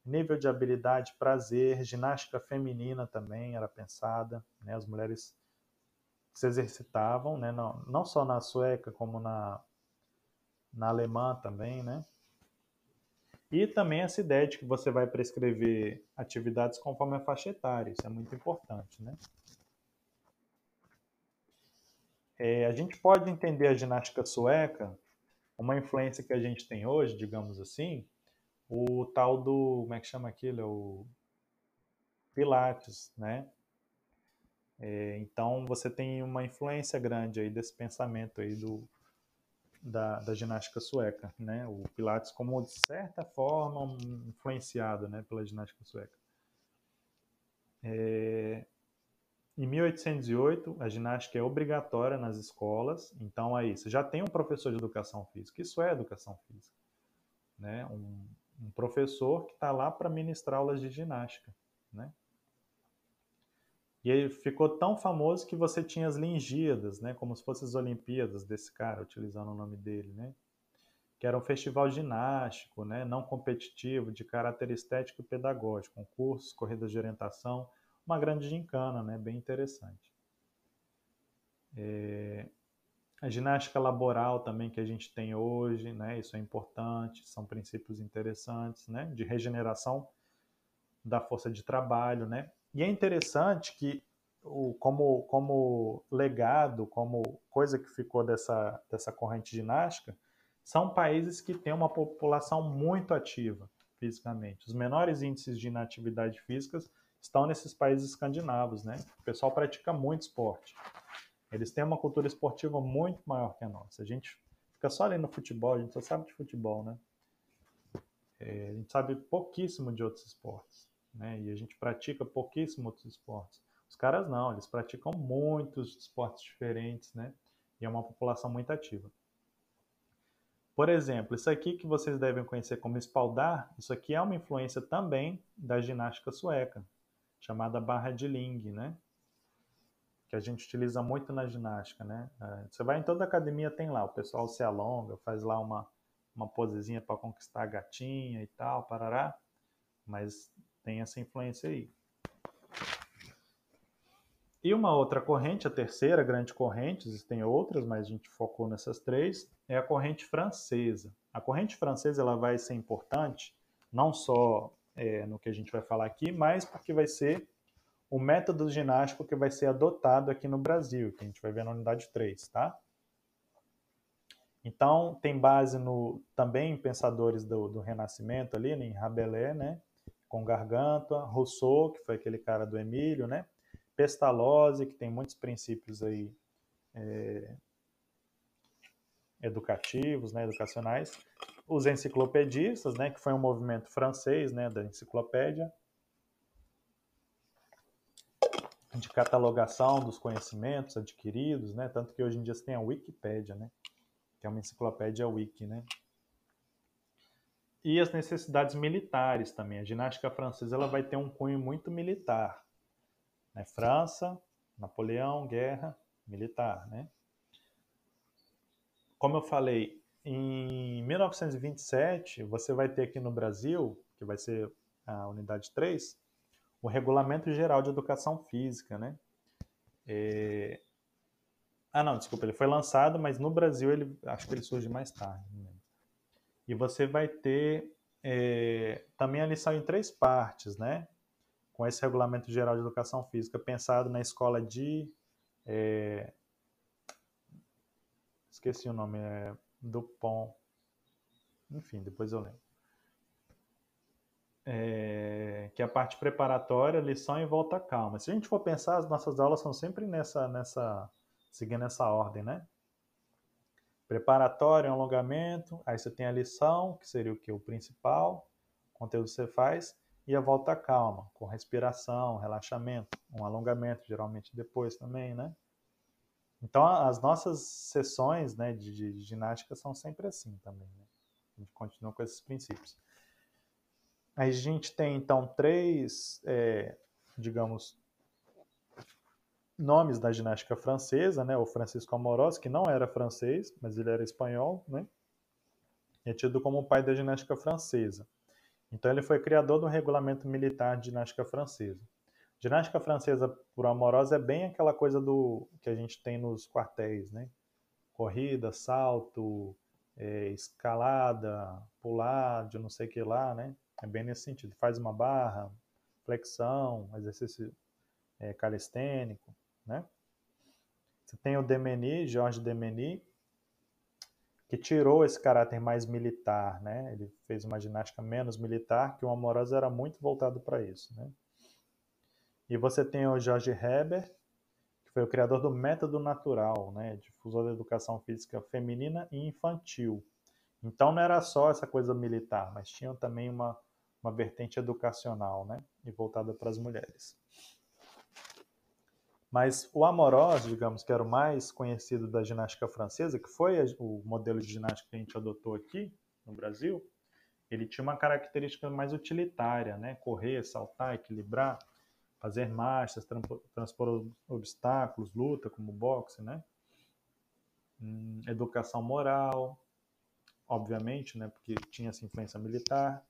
nível de habilidade, prazer, ginástica feminina também era pensada, né, as mulheres se exercitavam, né, não, não só na sueca como na, na alemã também, né, e também essa ideia de que você vai prescrever atividades conforme a faixa etária, isso é muito importante, né? É, a gente pode entender a ginástica sueca, uma influência que a gente tem hoje, digamos assim, o tal do, como é que chama aquilo? É o Pilates, né? É, então você tem uma influência grande aí desse pensamento aí do, da, da ginástica sueca, né? O Pilates como de certa forma influenciado, né, pela ginástica sueca. É, em 1808, a ginástica é obrigatória nas escolas, então aí você já tem um professor de educação física, isso é educação física, né? Um, um professor que está lá para ministrar aulas de ginástica, né? E ele ficou tão famoso que você tinha as Lingíadas, né, como se fossem as Olimpíadas desse cara, utilizando o nome dele, né? Que era um festival ginástico, né, não competitivo, de caráter estético e pedagógico, com cursos, corridas de orientação, uma grande gincana, né, bem interessante. É... A ginástica laboral também que a gente tem hoje, né, isso é importante, são princípios interessantes, né, de regeneração da força de trabalho, né, e é interessante que, o, como, como legado, como coisa que ficou dessa, dessa corrente ginástica, são países que têm uma população muito ativa fisicamente. Os menores índices de inatividade física estão nesses países escandinavos, né? O pessoal pratica muito esporte. Eles têm uma cultura esportiva muito maior que a nossa. A gente fica só ali no futebol, a gente só sabe de futebol, né? É, a gente sabe pouquíssimo de outros esportes né? E a gente pratica pouquíssimo outros esportes. Os caras não, eles praticam muitos esportes diferentes, né? E é uma população muito ativa. Por exemplo, isso aqui que vocês devem conhecer como espaldar, isso aqui é uma influência também da ginástica sueca, chamada barra de Ling, né? Que a gente utiliza muito na ginástica, né? É, você vai em toda academia, tem lá, o pessoal se alonga, faz lá uma, uma posezinha para conquistar a gatinha e tal, parará. Mas tem essa influência aí. E uma outra corrente, a terceira grande corrente, existem outras, mas a gente focou nessas três, é a corrente francesa. A corrente francesa ela vai ser importante, não só é, no que a gente vai falar aqui, mas porque vai ser o método ginástico que vai ser adotado aqui no Brasil, que a gente vai ver na unidade 3, tá? Então, tem base no, também em pensadores do, do Renascimento ali, né, em Rabelais, né? com Gargantua, Rousseau, que foi aquele cara do Emílio, né? Pestalozzi, que tem muitos princípios aí é, educativos, né, educacionais, os enciclopedistas, né, que foi um movimento francês, né, da enciclopédia, de catalogação dos conhecimentos adquiridos, né, tanto que hoje em dia você tem a Wikipédia, né, que é uma enciclopédia wiki, né, e as necessidades militares também. A ginástica francesa ela vai ter um cunho muito militar, né, França, Napoleão, guerra, militar, né. Como eu falei, em 1927, você vai ter aqui no Brasil, que vai ser a unidade 3, o Regulamento Geral de Educação Física, né? É... Ah, não, desculpa, ele foi lançado, mas no Brasil ele acho que ele surge mais tarde. Né? E você vai ter é, também a lição em três partes, né? Com esse Regulamento Geral de Educação Física, pensado na escola de. É... Esqueci o nome, é Dupont. Enfim, depois eu lembro. É, que é a parte preparatória, lição e volta calma. Se a gente for pensar, as nossas aulas são sempre nessa, nessa, seguindo essa ordem, né? Preparatório, alongamento, aí você tem a lição, que seria o que? O principal, conteúdo que você faz, e a volta calma, com respiração, relaxamento, um alongamento, geralmente depois também, né? Então, as nossas sessões né, de, de ginástica são sempre assim também. Né? A gente continua com esses princípios. A gente tem, então, três, é, digamos, nomes da ginástica francesa, né? O Francisco Amorós, que não era francês, mas ele era espanhol, né? é tido como o pai da ginástica francesa. Então, ele foi criador do regulamento militar de ginástica francesa. Ginástica francesa por amorosa é bem aquela coisa do que a gente tem nos quartéis, né? Corrida, salto, é, escalada, pular de não sei o que lá, né? É bem nesse sentido. Faz uma barra, flexão, exercício é, calistênico, né? Você tem o Demeny, Georges Demeny, que tirou esse caráter mais militar, né? Ele fez uma ginástica menos militar, que o Amorosa era muito voltado para isso, né? E você tem o George Herbert, que foi o criador do método natural, né, difusor da educação física feminina e infantil. Então não era só essa coisa militar, mas tinha também uma, uma vertente educacional, né, e voltada para as mulheres. Mas o Amorós, digamos que era o mais conhecido da ginástica francesa, que foi o modelo de ginástica que a gente adotou aqui no Brasil, ele tinha uma característica mais utilitária, né? Correr, saltar, equilibrar fazer marchas, transpor obstáculos, luta como boxe, né? Hum, educação moral, obviamente, né? Porque tinha essa influência militar.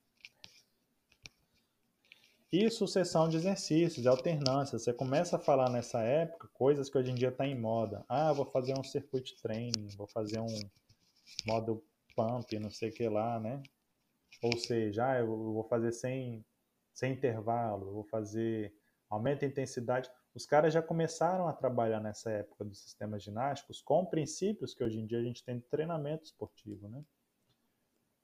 E sucessão de exercícios, de alternância. Você começa a falar nessa época coisas que hoje em dia está em moda. Ah, vou fazer um circuit training, vou fazer um modo pump, não sei o que lá, né? Ou seja, ah, eu vou fazer sem, sem intervalo, vou fazer aumenta a intensidade. Os caras já começaram a trabalhar nessa época dos sistemas ginásticos com princípios que hoje em dia a gente tem de treinamento esportivo, né?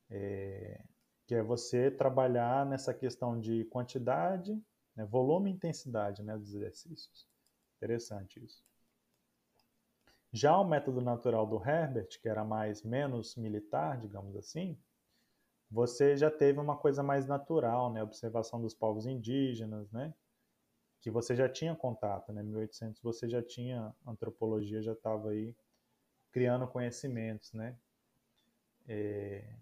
É, que é você trabalhar nessa questão de quantidade, né, volume e intensidade né, dos exercícios. Interessante isso. Já o método natural do Herbert, que era mais menos militar, digamos assim, você já teve uma coisa mais natural, né? Observação dos povos indígenas, né? que você já tinha contato, né? 1800 você já tinha antropologia, já estava aí criando conhecimentos, né? É,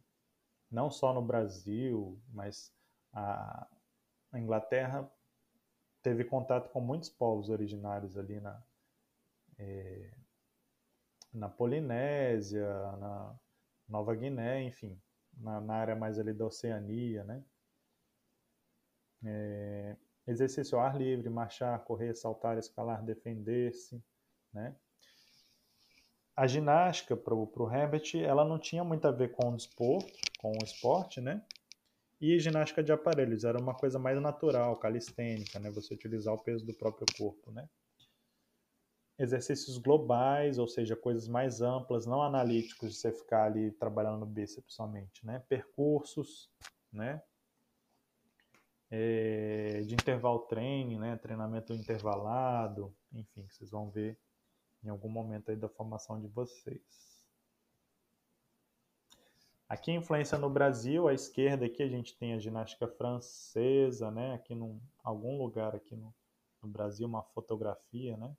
não só no Brasil, mas a, Inglaterra teve contato com muitos povos originários ali na é, na Polinésia, na Nova Guiné, enfim, na, na área mais ali da Oceania, né? É, Exercício ao ar livre, marchar, correr, saltar, escalar, defender-se, né? A ginástica para o Herbert, ela não tinha muito a ver com o desporto, com o esporte, né? E ginástica de aparelhos era uma coisa mais natural, calistênica, né? Você utilizar o peso do próprio corpo, né? Exercícios globais, ou seja, coisas mais amplas, não analíticos de você ficar ali trabalhando no bíceps somente, né? Percursos, né? é, de interval training, né, treinamento intervalado, enfim, vocês vão ver em algum momento aí da formação de vocês. Aqui influência no Brasil, à esquerda aqui a gente tem a ginástica francesa, né? Aqui em algum lugar aqui no, no Brasil, uma fotografia, né?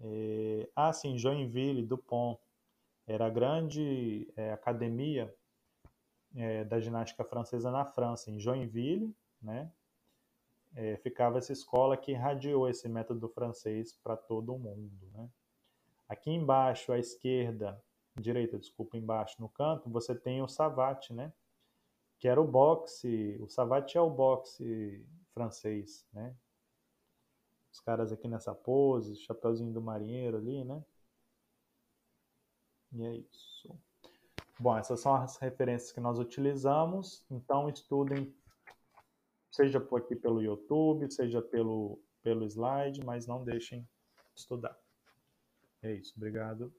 É, ah, sim, Joinville, Dupont. Era a grande é, academia é, da ginástica francesa na França, em Joinville, né? É, ficava essa escola que irradiou esse método francês para todo o mundo, né? Aqui embaixo, à esquerda, direita, desculpa, embaixo no canto, você tem o Savate, né? Que era o boxe, o Savate é o boxe francês, né? Os caras aqui nessa pose, chapeuzinho do marinheiro ali, né? E é isso. Bom, essas são as referências que nós utilizamos, então estudem, seja por aqui pelo YouTube, seja pelo, pelo slide, mas não deixem de estudar. É isso, obrigado.